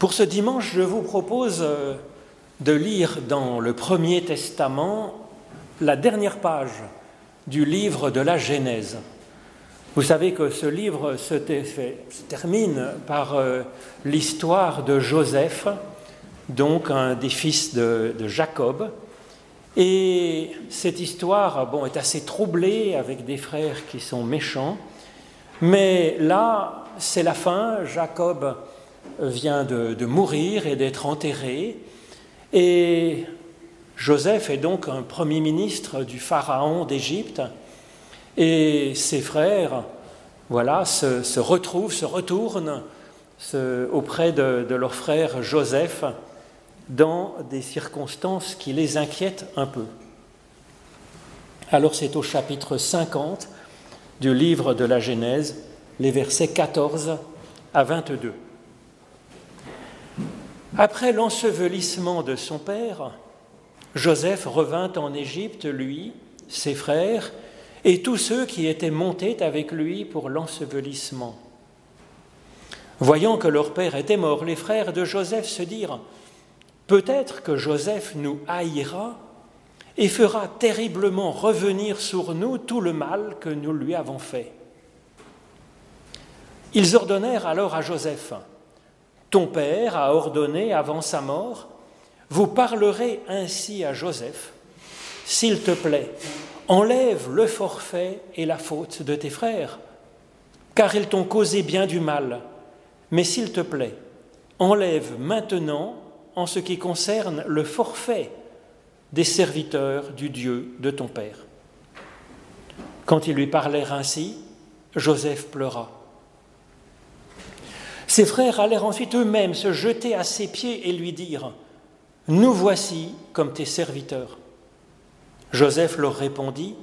Pour ce dimanche, je vous propose euh, de lire dans le Premier Testament la dernière page du livre de la Genèse. Vous savez que ce livre se, termine par euh, l'histoire de Joseph, donc un des fils de, Jacob. Et cette histoire bon, est assez troublée avec des frères qui sont méchants. Mais là, c'est la fin. Jacob vient de, mourir et d'être enterré. Et Joseph est donc un premier ministre du pharaon d'Égypte. Et ses frères, voilà, se, retrouvent, se retournent auprès de, leur frère Joseph dans des circonstances qui les inquiètent un peu. Alors c'est au chapitre 50 du livre de la Genèse, les versets 14 à 22. Après l'ensevelissement de son père, Joseph revint en Égypte, lui, ses frères, et tous ceux qui étaient montés avec lui pour l'ensevelissement. Voyant que leur père était mort, les frères de Joseph se dirent, Peut-être que Joseph nous haïra et fera terriblement revenir sur nous tout le mal que nous lui avons fait. Ils ordonnèrent alors à Joseph, ton père a ordonné avant sa mort, vous parlerez ainsi à Joseph, s'il te plaît, enlève le forfait et la faute de tes frères, car ils t'ont causé bien du mal, mais s'il te plaît, enlève maintenant en ce qui concerne le forfait des serviteurs du Dieu de ton Père. Quand ils lui parlèrent ainsi, Joseph pleura. Ses frères allèrent ensuite eux-mêmes se jeter à ses pieds et lui dire, Nous voici comme tes serviteurs. Joseph leur répondit,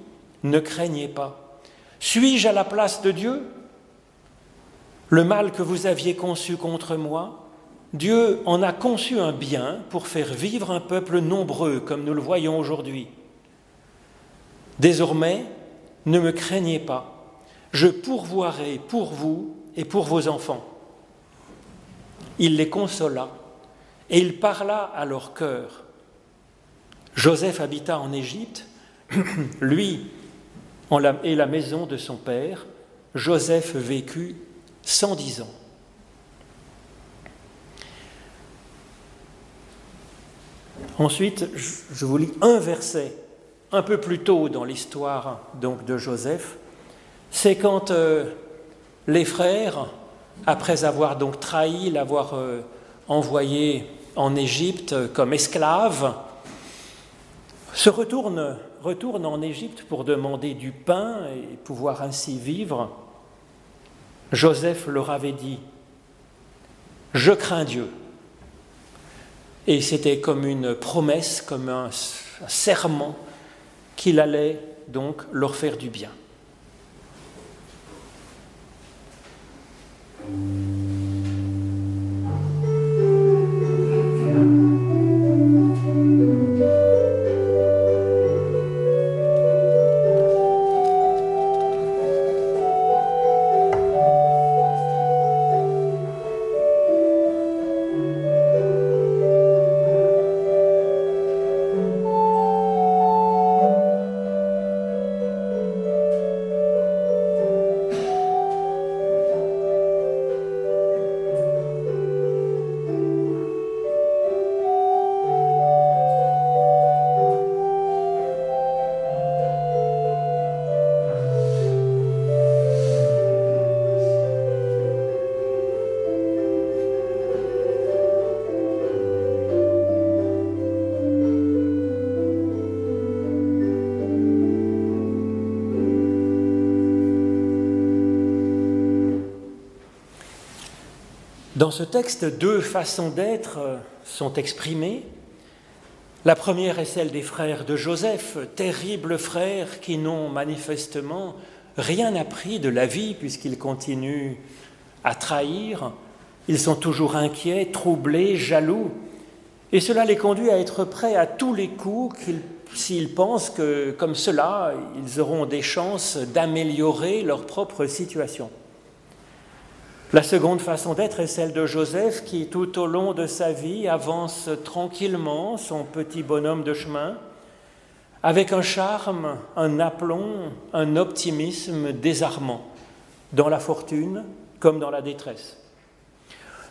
Ne craignez pas. Suis-je à la place de Dieu? Le mal que vous aviez conçu contre moi, Dieu en a conçu un bien pour faire vivre un peuple nombreux comme nous le voyons aujourd'hui. Désormais, ne me craignez pas, je pourvoirai pour vous et pour vos enfants il les consola et il parla à leur cœur. Joseph habita en Égypte, lui et la maison de son père. Joseph vécut 110 ans. Ensuite, je vous lis un verset un peu plus tôt dans l'histoire donc de Joseph. C'est quand euh, les frères après avoir donc trahi, l'avoir euh, envoyé en Égypte comme esclave, se retourne, retourne en Égypte pour demander du pain et pouvoir ainsi vivre. Joseph leur avait dit, je crains Dieu. Et c'était comme une promesse, comme un serment qu'il allait donc leur faire du bien. Mm-hmm. Dans ce texte, deux façons d'être euh, sont exprimées. La première est celle des frères de Joseph, terribles frères qui n'ont manifestement rien appris de la vie puisqu'ils continuent à trahir. Ils sont toujours inquiets, troublés, jaloux. Et cela les conduit à être prêts à tous les coups s'ils pensent que, comme cela, ils auront des chances d'améliorer leur propre situation. La seconde façon d'être est celle de Joseph qui, tout au long de sa vie, avance tranquillement son petit bonhomme de chemin, avec un charme, un aplomb, un optimisme désarmant, dans la fortune comme dans la détresse.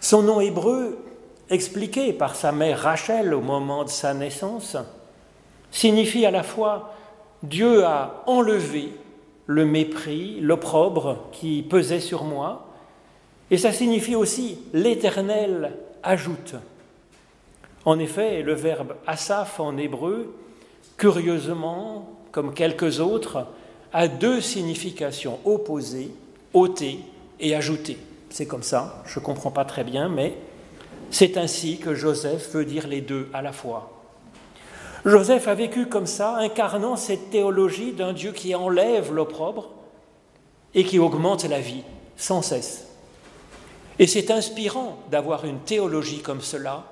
Son nom hébreu, expliqué par sa mère Rachel au moment de sa naissance, signifie à la fois Dieu a enlevé le mépris, l'opprobre qui pesait sur moi, et ça signifie aussi l'Éternel ajoute. En effet, le verbe asaf en hébreu, curieusement, comme quelques autres, a deux significations opposées, ôter et ajouter. C'est comme ça, je ne comprends pas très bien, mais c'est ainsi que Joseph veut dire les deux à la fois. Joseph a vécu comme ça, incarnant cette théologie d'un Dieu qui enlève l'opprobre et qui augmente la vie sans cesse. Et c'est inspirant d'avoir une théologie comme cela.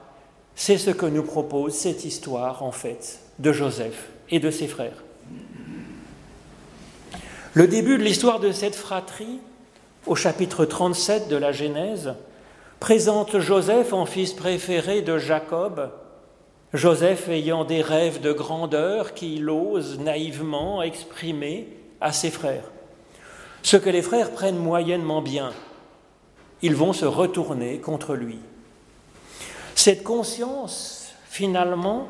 C'est ce que nous propose cette histoire, en fait, de Joseph et de ses frères. Le début de l'histoire de cette fratrie, au chapitre 37 de la Genèse, présente Joseph en fils préféré de Jacob, Joseph ayant des rêves de grandeur qu'il ose naïvement exprimer à ses frères. Ce que les frères prennent moyennement bien, ils vont se retourner contre lui. Cette conscience, finalement,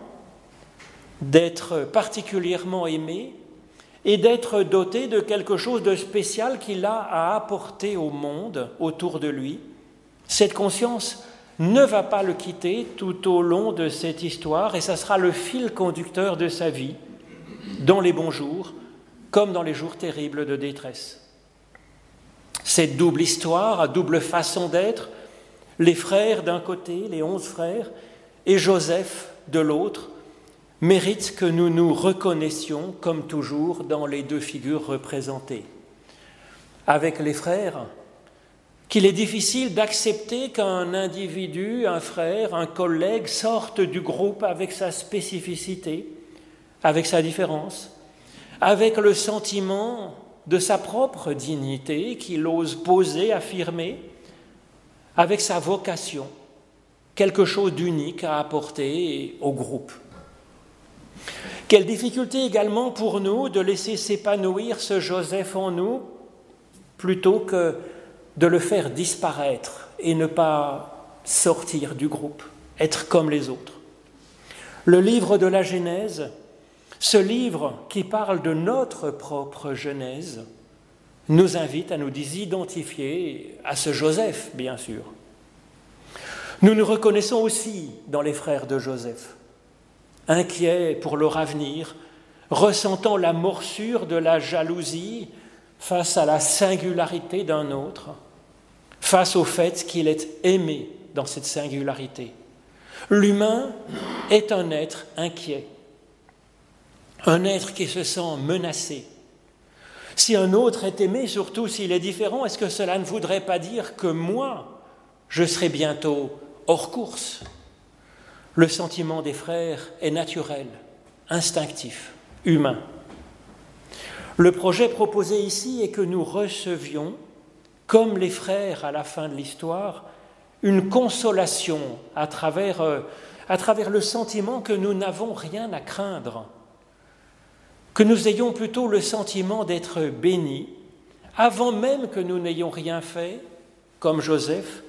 d'être particulièrement aimé et d'être doté de quelque chose de spécial qu'il a à apporter au monde autour de lui, cette conscience ne va pas le quitter tout au long de cette histoire et ça sera le fil conducteur de sa vie, dans les bons jours comme dans les jours terribles de détresse. Cette double histoire, à double façon d'être, les frères d'un côté, les onze frères, et Joseph de l'autre, mérite que nous nous reconnaissions, comme toujours, dans les deux figures représentées. Avec les frères, qu'il est difficile d'accepter qu'un individu, un frère, un collègue sorte du groupe avec sa spécificité, avec sa différence, avec le sentiment de sa propre dignité qu'il ose poser, affirmer, avec sa vocation, quelque chose d'unique à apporter au groupe. Quelle difficulté également pour nous de laisser s'épanouir ce Joseph en nous plutôt que de le faire disparaître et ne pas sortir du groupe, être comme les autres. Le livre de la Genèse, ce livre qui parle de notre propre Genèse, nous invite à nous identifier à ce Joseph, bien sûr. Nous nous reconnaissons aussi dans les frères de Joseph, inquiets pour leur avenir, ressentant la morsure de la jalousie face à la singularité d'un autre, face au fait qu'il est aimé dans cette singularité. L'humain est un être inquiet, un être qui se sent menacé. Si un autre est aimé, surtout s'il est différent, est-ce que cela ne voudrait pas dire que moi, je serai bientôt hors course? Le sentiment des frères est naturel, instinctif, humain. Le projet proposé ici est que nous recevions comme les frères à la fin de l'histoire, une consolation à travers, euh, à travers le sentiment que nous n'avons rien à craindre, que nous ayons plutôt le sentiment d'être bénis avant même que nous n'ayons rien fait, comme Joseph,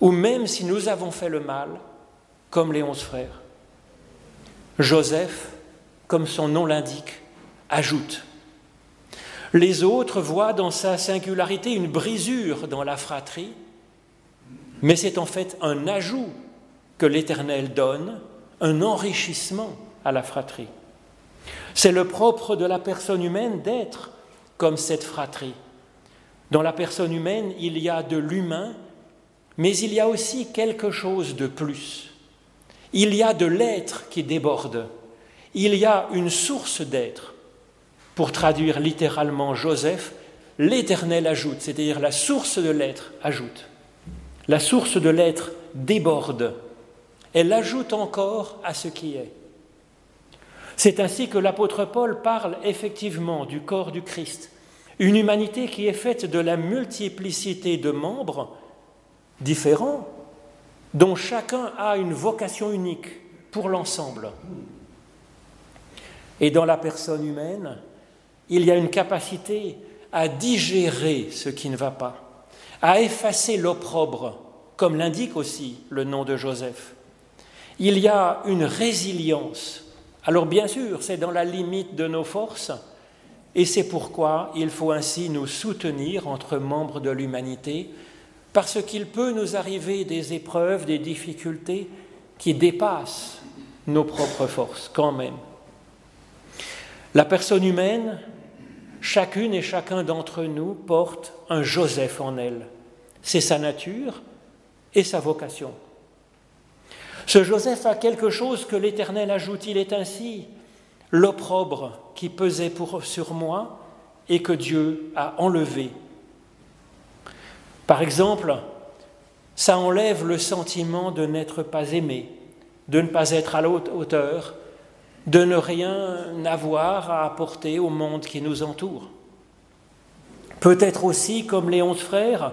ou même si nous avons fait le mal, comme les onze frères. Joseph, comme son nom l'indique, ajoute les autres voient dans sa singularité une brisure dans la fratrie, mais c'est en fait un ajout que l'Éternel donne, un enrichissement à la fratrie. C'est le propre de la personne humaine d'être comme cette fratrie. Dans la personne humaine, il y a de l'humain, mais il y a aussi quelque chose de plus. Il y a de l'être qui déborde. Il y a une source d'être. Pour traduire littéralement Joseph, l'Éternel ajoute, c'est-à-dire la source de l'être ajoute. La source de l'être déborde. Elle ajoute encore à ce qui est. C'est ainsi que l'apôtre Paul parle effectivement du corps du Christ une humanité qui est faite de la multiplicité de membres différents, dont chacun a une vocation unique pour l'ensemble. Et dans la personne humaine, il y a une capacité à digérer ce qui ne va pas, à effacer l'opprobre, comme l'indique aussi le nom de Joseph. Il y a une résilience. Alors bien sûr, c'est dans la limite de nos forces, et c'est pourquoi il faut ainsi nous soutenir entre membres de l'humanité, parce qu'il peut nous arriver des épreuves, des difficultés qui dépassent nos propres forces quand même. La personne humaine, chacune et chacun d'entre nous porte un Joseph en elle. C'est sa nature et sa vocation. Ce Joseph a quelque chose que l'Éternel ajoute, il est ainsi l'opprobre qui pesait sur moi et que Dieu a enlevé. Par exemple, ça enlève le sentiment de n'être pas aimé, de ne pas être à l'autre hauteur, de ne rien avoir à apporter au monde qui nous entoure. Peut-être aussi, comme les onze frères,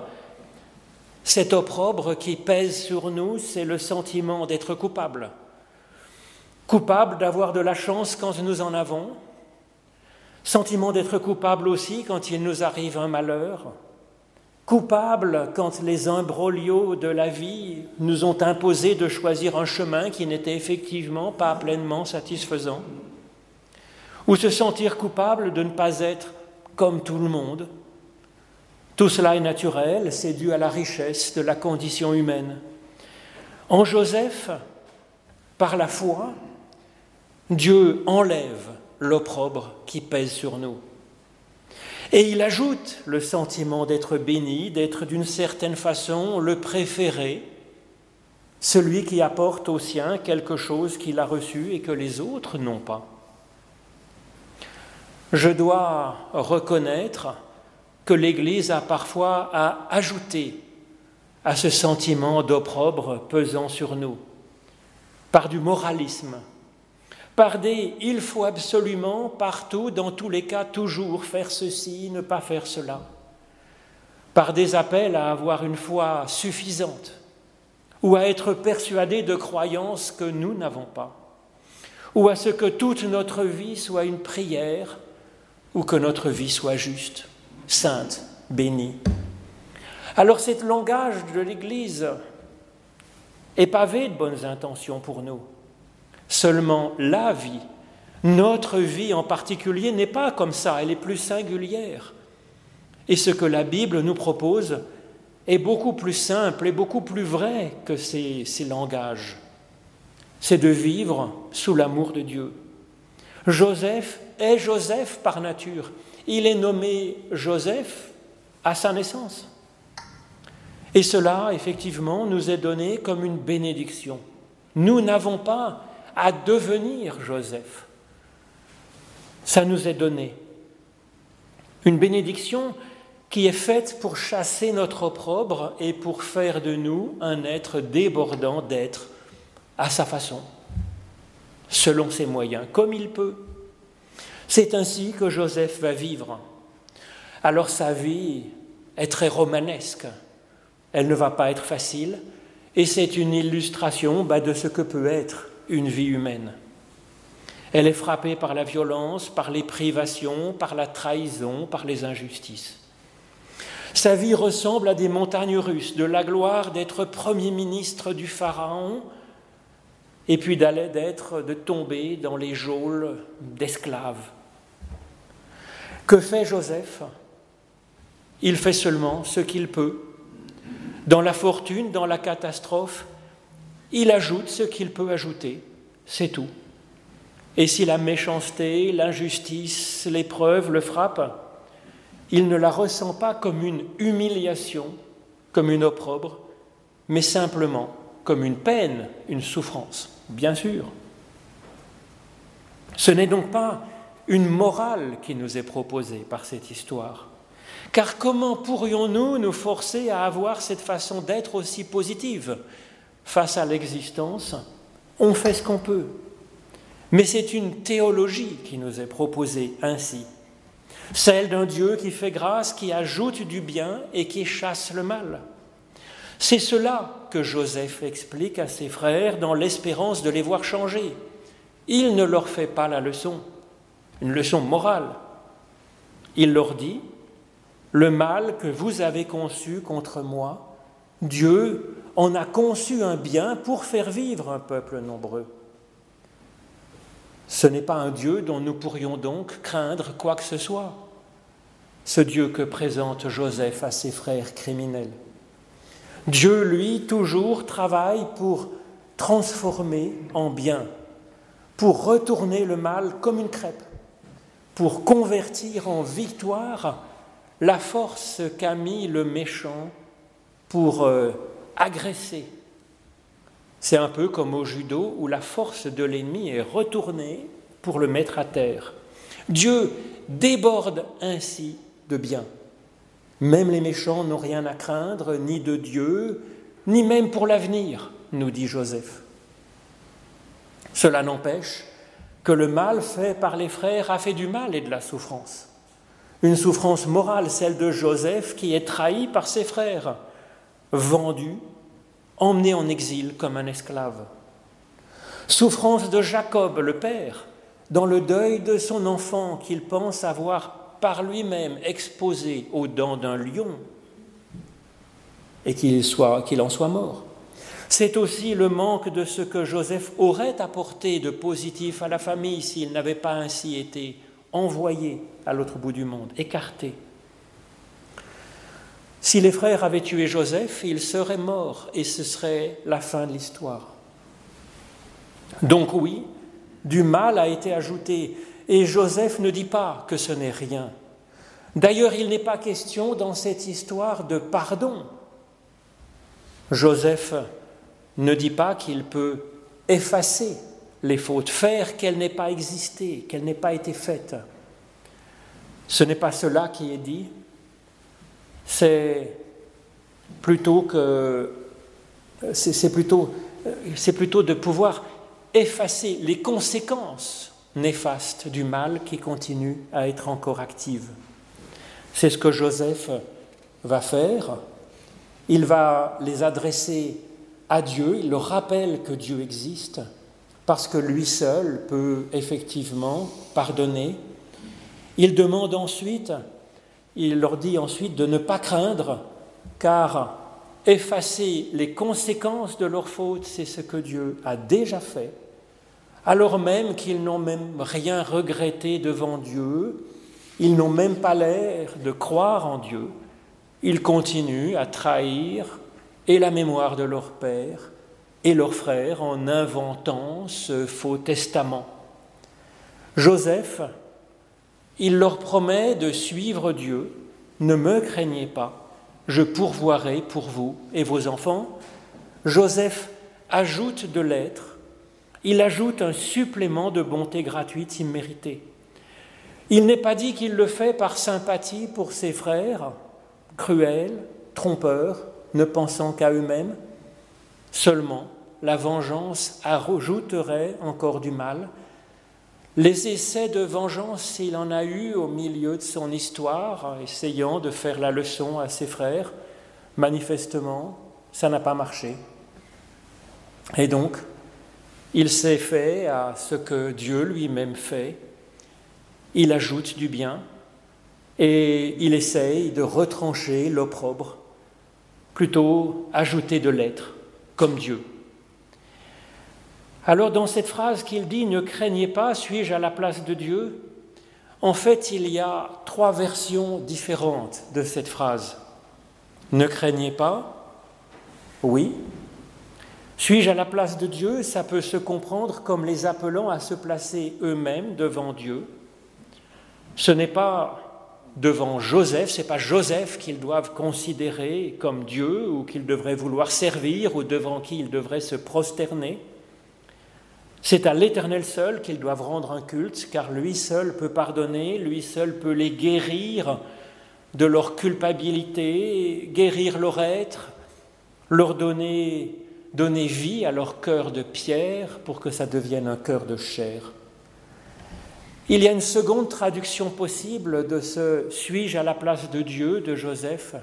cet opprobre qui pèse sur nous, c'est le sentiment d'être coupable. Coupable d'avoir de la chance quand nous en avons, sentiment d'être coupable aussi quand il nous arrive un malheur, coupable quand les imbroglios de la vie nous ont imposé de choisir un chemin qui n'était effectivement pas pleinement satisfaisant, ou se sentir coupable de ne pas être comme tout le monde. Tout cela est naturel, c'est dû à la richesse de la condition humaine. En Joseph, par la foi, Dieu enlève l'opprobre qui pèse sur nous. Et il ajoute le sentiment d'être béni, d'être d'une certaine façon le préféré, celui qui apporte aux siens quelque chose qu'il a reçu et que les autres n'ont pas. Je dois reconnaître que l'Église a parfois à ajouter à ce sentiment d'opprobre pesant sur nous, par du moralisme, par des il faut absolument, partout, dans tous les cas, toujours faire ceci, ne pas faire cela, par des appels à avoir une foi suffisante ou à être persuadé de croyances que nous n'avons pas, ou à ce que toute notre vie soit une prière, ou que notre vie soit juste, sainte, bénie. Alors ce langage de l'Église est pavé de bonnes intentions pour nous seulement la vie. Notre vie en particulier n'est pas comme ça, elle est plus singulière. Et ce que la Bible nous propose est beaucoup plus simple et beaucoup plus vrai que ces, ces langages. C'est de vivre sous l'amour de Dieu. Joseph est Joseph par nature. Il est nommé Joseph à sa naissance. Et cela, effectivement, nous est donné comme une bénédiction. Nous n'avons pas à devenir Joseph. Ça nous est donné. Une bénédiction qui est faite pour chasser notre opprobre et pour faire de nous un être débordant d'être à sa façon, selon ses moyens, comme il peut. C'est ainsi que Joseph va vivre. Alors sa vie est très romanesque. Elle ne va pas être facile, et c'est une illustration bah, de ce que peut être une vie humaine. Elle est frappée par la violence, par les privations, par la trahison, par les injustices. Sa vie ressemble à des montagnes russes, de la gloire d'être premier ministre du Pharaon, et puis d'aller d'être, de tomber dans les geôles d'esclaves. Que fait Joseph? Il fait seulement ce qu'il peut. Dans la fortune, dans la catastrophe, il ajoute ce qu'il peut ajouter, c'est tout. Et si la méchanceté, l'injustice, l'épreuve le frappent, il ne la ressent pas comme une humiliation, comme une opprobre, mais simplement comme une peine, une souffrance, bien sûr. Ce n'est donc pas une morale qui nous est proposée par cette histoire. Car comment pourrions-nous nous forcer à avoir cette façon d'être aussi positive face à l'existence, on fait ce qu'on peut. Mais c'est une théologie qui nous est proposée ainsi. celle d'un Dieu qui fait grâce, qui ajoute du bien et qui chasse le mal. C'est cela que Joseph explique à ses frères dans l'espérance de les voir changer. Il ne leur fait pas la leçon, une leçon morale. Il leur dit, le mal que vous avez conçu contre moi, Dieu en a conçu un bien pour faire vivre un peuple nombreux. Ce n'est pas un Dieu dont nous pourrions donc craindre quoi que ce soit, ce Dieu que présente Joseph à ses frères criminels. Dieu, lui, toujours travaille pour transformer en bien, pour retourner le mal comme une crêpe, pour convertir en victoire la force qu'a mis le méchant pour euh, agresser. C'est un peu comme au judo où la force de l'ennemi est retournée pour le mettre à terre. Dieu déborde ainsi de bien. Même les méchants n'ont rien à craindre, ni de Dieu, ni même pour l'avenir, nous dit Joseph. Cela n'empêche que le mal fait par les frères a fait du mal et de la souffrance. Une souffrance morale, celle de Joseph qui est trahi par ses frères, vendu, emmené en exil comme un esclave. Souffrance de Jacob, le père, dans le deuil de son enfant qu'il pense avoir par lui-même exposé aux dents d'un lion et qu'il en soit mort. C'est aussi le manque de ce que Joseph aurait apporté de positif à la famille s'il n'avait pas ainsi été envoyé à l'autre bout du monde, écarté. Si les frères avaient tué Joseph, il serait mort et ce serait la fin de l'histoire. Donc oui, du mal a été ajouté et Joseph ne dit pas que ce n'est rien. D'ailleurs, il n'est pas question dans cette histoire de pardon. Joseph ne dit pas qu'il peut effacer les fautes, faire qu'elles n'aient pas existé, qu'elles n'aient pas été faites. Ce n'est pas cela qui est dit, c'est plutôt que c'est plutôt, plutôt de pouvoir effacer les conséquences néfastes du mal qui continue à être encore active. C'est ce que Joseph va faire. Il va les adresser à Dieu, il leur rappelle que Dieu existe, parce que lui seul peut effectivement pardonner. Il demande ensuite, il leur dit ensuite de ne pas craindre, car effacer les conséquences de leur faute, c'est ce que Dieu a déjà fait, alors même qu'ils n'ont même rien regretté devant Dieu, ils n'ont même pas l'air de croire en Dieu, ils continuent à trahir et la mémoire de leur père et leurs frères en inventant ce faux testament. Joseph, il leur promet de suivre Dieu, ne me craignez pas, je pourvoirai pour vous et vos enfants. Joseph ajoute de l'être, il ajoute un supplément de bonté gratuite imméritée. Il n'est pas dit qu'il le fait par sympathie pour ses frères, cruels, trompeurs, ne pensant qu'à eux-mêmes. Seulement, la vengeance ajouterait encore du mal. Les essais de vengeance, s'il en a eu au milieu de son histoire, essayant de faire la leçon à ses frères, manifestement, ça n'a pas marché. Et donc, il s'est fait à ce que Dieu lui-même fait. Il ajoute du bien et il essaye de retrancher l'opprobre, plutôt ajouter de l'être, comme Dieu. Alors dans cette phrase qu'il dit ⁇ Ne craignez pas, suis-je à la place de Dieu ?⁇ en fait, il y a trois versions différentes de cette phrase. Ne craignez pas, oui. Suis-je à la place de Dieu? Ça peut se comprendre comme les appelant à se placer eux-mêmes devant Dieu. Ce n'est pas devant Joseph, ce n'est pas Joseph qu'ils doivent considérer comme Dieu ou qu'ils devraient vouloir servir ou devant qui ils devraient se prosterner. C'est à l'Éternel seul qu'ils doivent rendre un culte, car lui seul peut pardonner, lui seul peut les guérir de leur culpabilité, guérir leur être, leur donner, donner vie à leur cœur de pierre pour que ça devienne un cœur de chair. Il y a une seconde traduction possible de ce suis-je à la place de Dieu de Joseph.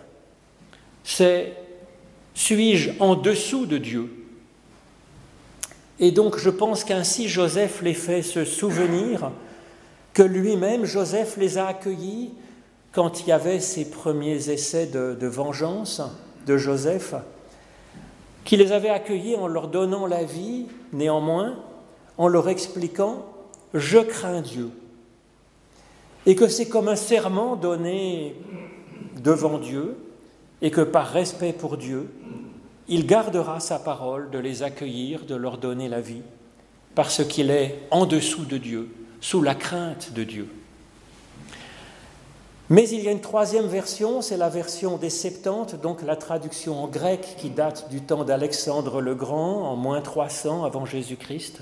C'est suis-je en dessous de Dieu Et donc je pense qu'ainsi Joseph les fait se souvenir que lui-même, Joseph les a accueillis quand il y avait ses premiers essais de, de vengeance de Joseph, qui les avait accueillis en leur donnant la vie, néanmoins, en leur expliquant je crains Dieu. Et que c'est comme un serment donné devant Dieu, et que par respect pour Dieu, il gardera sa parole de les accueillir, de leur donner la vie, parce qu'il est en dessous de Dieu, sous la crainte de Dieu. Mais il y a une troisième version, c'est la version des Septante, donc la traduction en grec qui date du temps d'Alexandre le Grand, en moins 300 avant Jésus-Christ.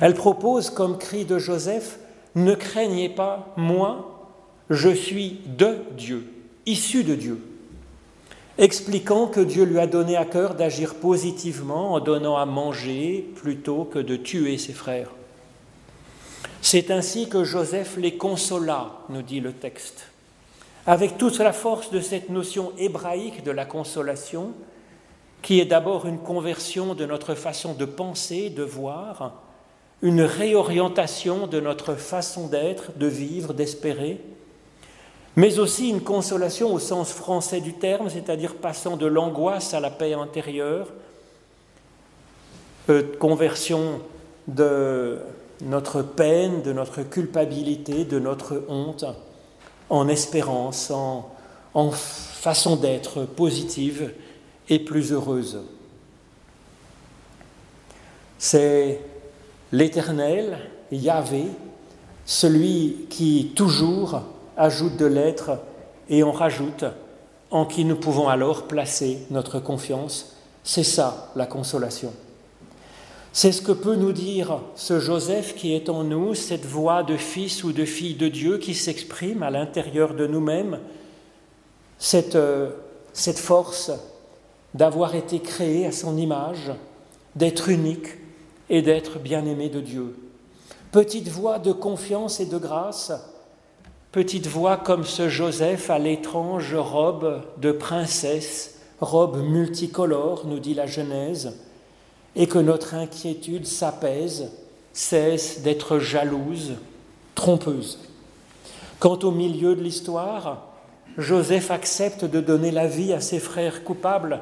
Elle propose comme cri de Joseph, Ne craignez pas, moi, je suis de Dieu, issu de Dieu, expliquant que Dieu lui a donné à cœur d'agir positivement en donnant à manger plutôt que de tuer ses frères. C'est ainsi que Joseph les consola, nous dit le texte. Avec toute la force de cette notion hébraïque de la consolation, qui est d'abord une conversion de notre façon de penser, de voir, une réorientation de notre façon d'être, de vivre, d'espérer, mais aussi une consolation au sens français du terme, c'est-à-dire passant de l'angoisse à la paix intérieure, euh, conversion de notre peine, de notre culpabilité, de notre honte, en espérance, en, en façon d'être positive et plus heureuse. C'est l'Éternel, Yahvé, celui qui toujours ajoute de l'être et en rajoute, en qui nous pouvons alors placer notre confiance. C'est ça la consolation. C'est ce que peut nous dire ce Joseph qui est en nous, cette voix de fils ou de fille de Dieu qui s'exprime à l'intérieur de nous-mêmes, cette, euh, cette force d'avoir été créé à son image, d'être unique, et d'être bien-aimé de Dieu. Petite voix de confiance et de grâce, petite voix comme ce Joseph à l'étrange robe de princesse, robe multicolore, nous dit la Genèse, et que notre inquiétude s'apaise, cesse d'être jalouse, trompeuse. Quant au milieu de l'histoire, Joseph accepte de donner la vie à ses frères coupables.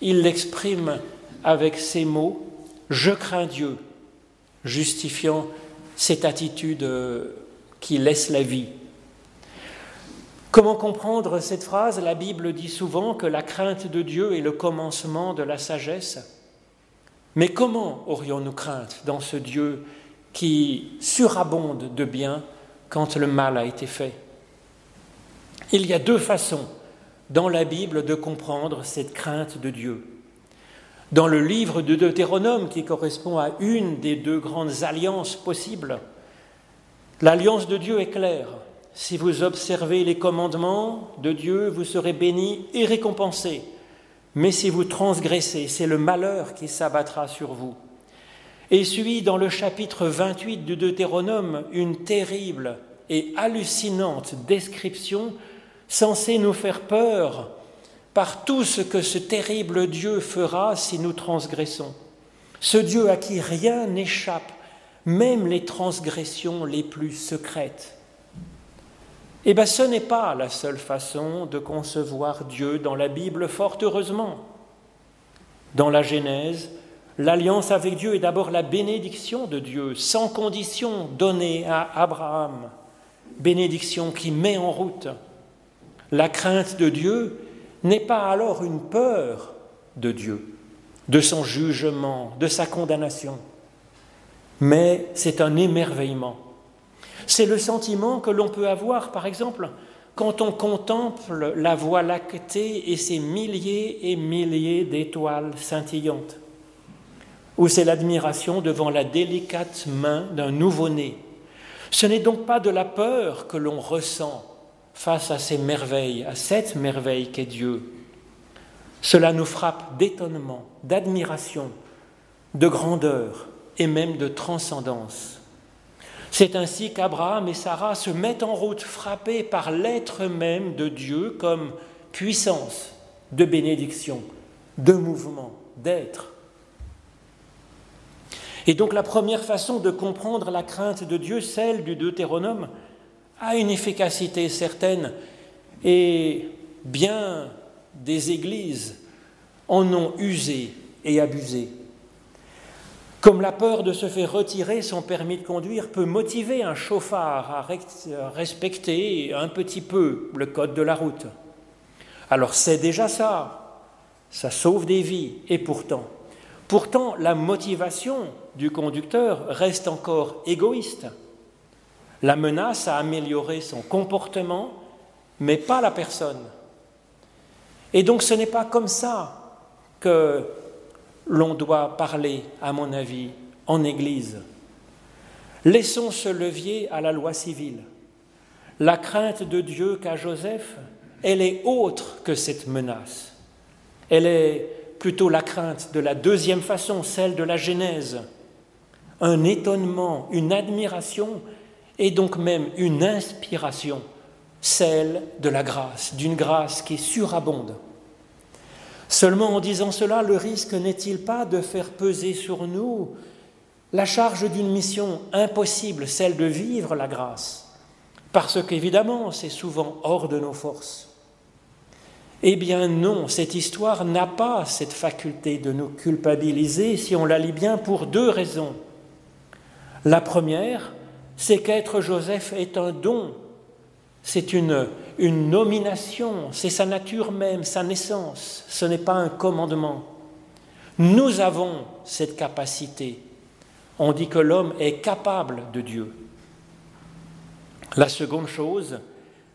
Il l'exprime avec ces mots je crains Dieu, justifiant cette attitude euh, qui laisse la vie. Comment comprendre cette phrase? La Bible dit souvent que la crainte de Dieu est le commencement de la sagesse. Mais comment aurions-nous crainte dans ce Dieu qui surabonde de bien quand le mal a été fait? Il y a deux façons dans la Bible de comprendre cette crainte de Dieu. Dans le livre de Deutéronome, qui correspond à une des deux grandes alliances possibles, l'alliance de Dieu est claire. Si vous observez les commandements de Dieu, vous serez bénis et récompensés. Mais si vous transgressez, c'est le malheur qui s'abattra sur vous. Et suit dans le chapitre 28 du Deutéronome une terrible et hallucinante description censée nous faire peur par tout ce que ce terrible Dieu fera si nous transgressons. Ce Dieu à qui rien n'échappe, même les transgressions les plus secrètes. Eh bien, ce n'est pas la seule façon de concevoir Dieu dans la Bible, fort heureusement. Dans la Genèse, l'alliance avec Dieu est d'abord la bénédiction de Dieu, sans condition donnée à Abraham, bénédiction qui met en route la crainte de Dieu n'est pas alors une peur de Dieu, de son jugement, de sa condamnation, mais c'est un émerveillement. C'est le sentiment que l'on peut avoir, par exemple, quand on contemple la Voie lactée et ses milliers et milliers d'étoiles scintillantes, ou c'est l'admiration devant la délicate main d'un nouveau-né. Ce n'est donc pas de la peur que l'on ressent face à ces merveilles, à cette merveille qu'est Dieu. Cela nous frappe d'étonnement, d'admiration, de grandeur et même de transcendance. C'est ainsi qu'Abraham et Sarah se mettent en route, frappés par l'être même de Dieu comme puissance de bénédiction, de mouvement, d'être. Et donc la première façon de comprendre la crainte de Dieu, celle du Deutéronome, a une efficacité certaine et bien des églises en ont usé et abusé. Comme la peur de se faire retirer son permis de conduire peut motiver un chauffard à respecter un petit peu le code de la route. Alors c'est déjà ça, ça sauve des vies, et pourtant, pourtant la motivation du conducteur reste encore égoïste. La menace à améliorer son comportement, mais pas la personne. Et donc ce n'est pas comme ça que l'on doit parler, à mon avis, en Église. Laissons ce levier à la loi civile. La crainte de Dieu qu'a Joseph, elle est autre que cette menace. Elle est plutôt la crainte de la deuxième façon, celle de la Genèse. Un étonnement, une admiration et donc même une inspiration, celle de la grâce, d'une grâce qui surabonde. Seulement en disant cela, le risque n'est-il pas de faire peser sur nous la charge d'une mission impossible, celle de vivre la grâce? Parce qu'évidemment, c'est souvent hors de nos forces. Eh bien non, cette histoire n'a pas cette faculté de nous culpabiliser si on la lit bien pour deux raisons. La première, c'est qu'être Joseph est un don c'est une, une nomination, c'est sa nature même, sa naissance, ce n'est pas un commandement. Nous avons cette capacité. On dit que l'homme est capable de Dieu. La seconde chose,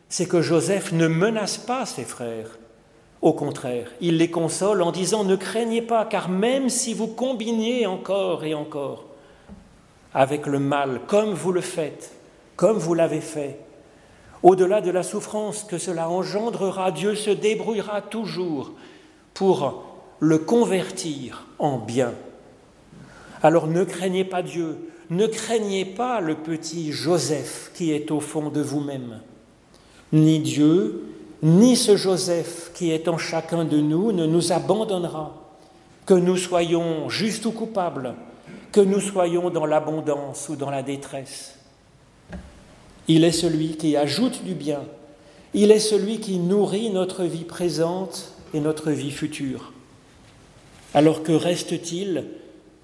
c'est que Joseph ne menace pas ses frères. Au contraire, il les console en disant Ne craignez pas, car même si vous combinez encore et encore avec le mal, comme vous le faites, comme vous l'avez fait, au-delà de la souffrance que cela engendrera, Dieu se débrouillera toujours pour le convertir en bien. Alors ne craignez pas Dieu, ne craignez pas le petit Joseph qui est au fond de vous-même. Ni Dieu, ni ce Joseph qui est en chacun de nous ne nous abandonnera, que nous soyons justes ou coupables, que nous soyons dans l'abondance ou dans la détresse. Il est celui qui ajoute du bien. Il est celui qui nourrit notre vie présente et notre vie future. Alors que reste-t-il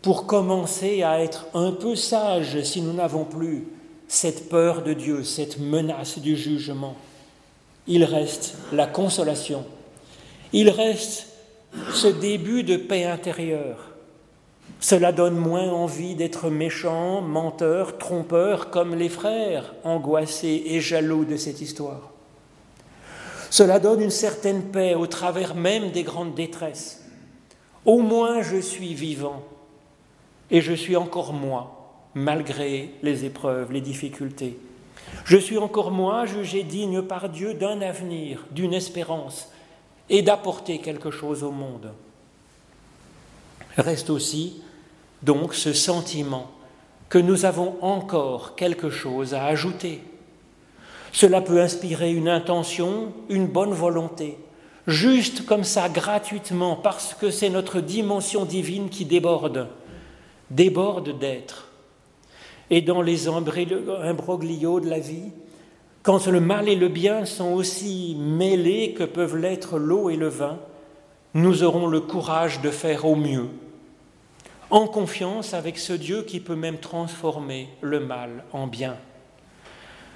pour commencer à être un peu sage si nous n'avons plus cette peur de Dieu, cette menace du jugement? Il reste la consolation. Il reste ce début de paix intérieure cela donne moins envie d'être méchant, menteur, trompeur, comme les frères angoissés et jaloux de cette histoire. Cela donne une certaine paix au travers même des grandes détresses. Au moins je suis vivant et je suis encore moi, malgré les épreuves, les difficultés. Je suis encore moi jugé digne par Dieu d'un avenir, d'une espérance et d'apporter quelque chose au monde. Reste aussi donc ce sentiment que nous avons encore quelque chose à ajouter. Cela peut inspirer une intention, une bonne volonté, juste comme ça, gratuitement, parce que c'est notre dimension divine qui déborde, déborde d'être. Et dans les imbroglios de la vie, quand le mal et le bien sont aussi mêlés que peuvent l'être l'eau et le vin, nous aurons le courage de faire au mieux en confiance avec ce Dieu qui peut même transformer le mal en bien.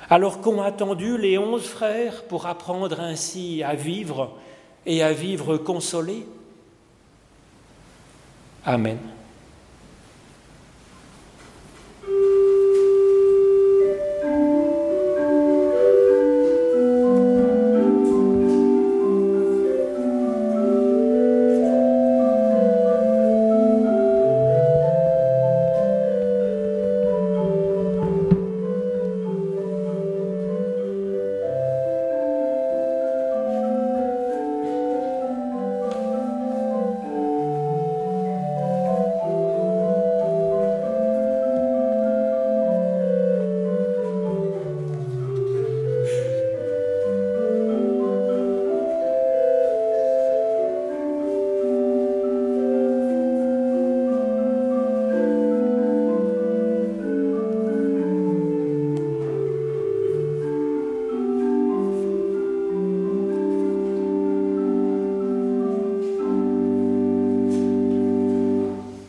Alors qu'ont attendu les onze frères pour apprendre ainsi à vivre et à vivre consolés? Amen.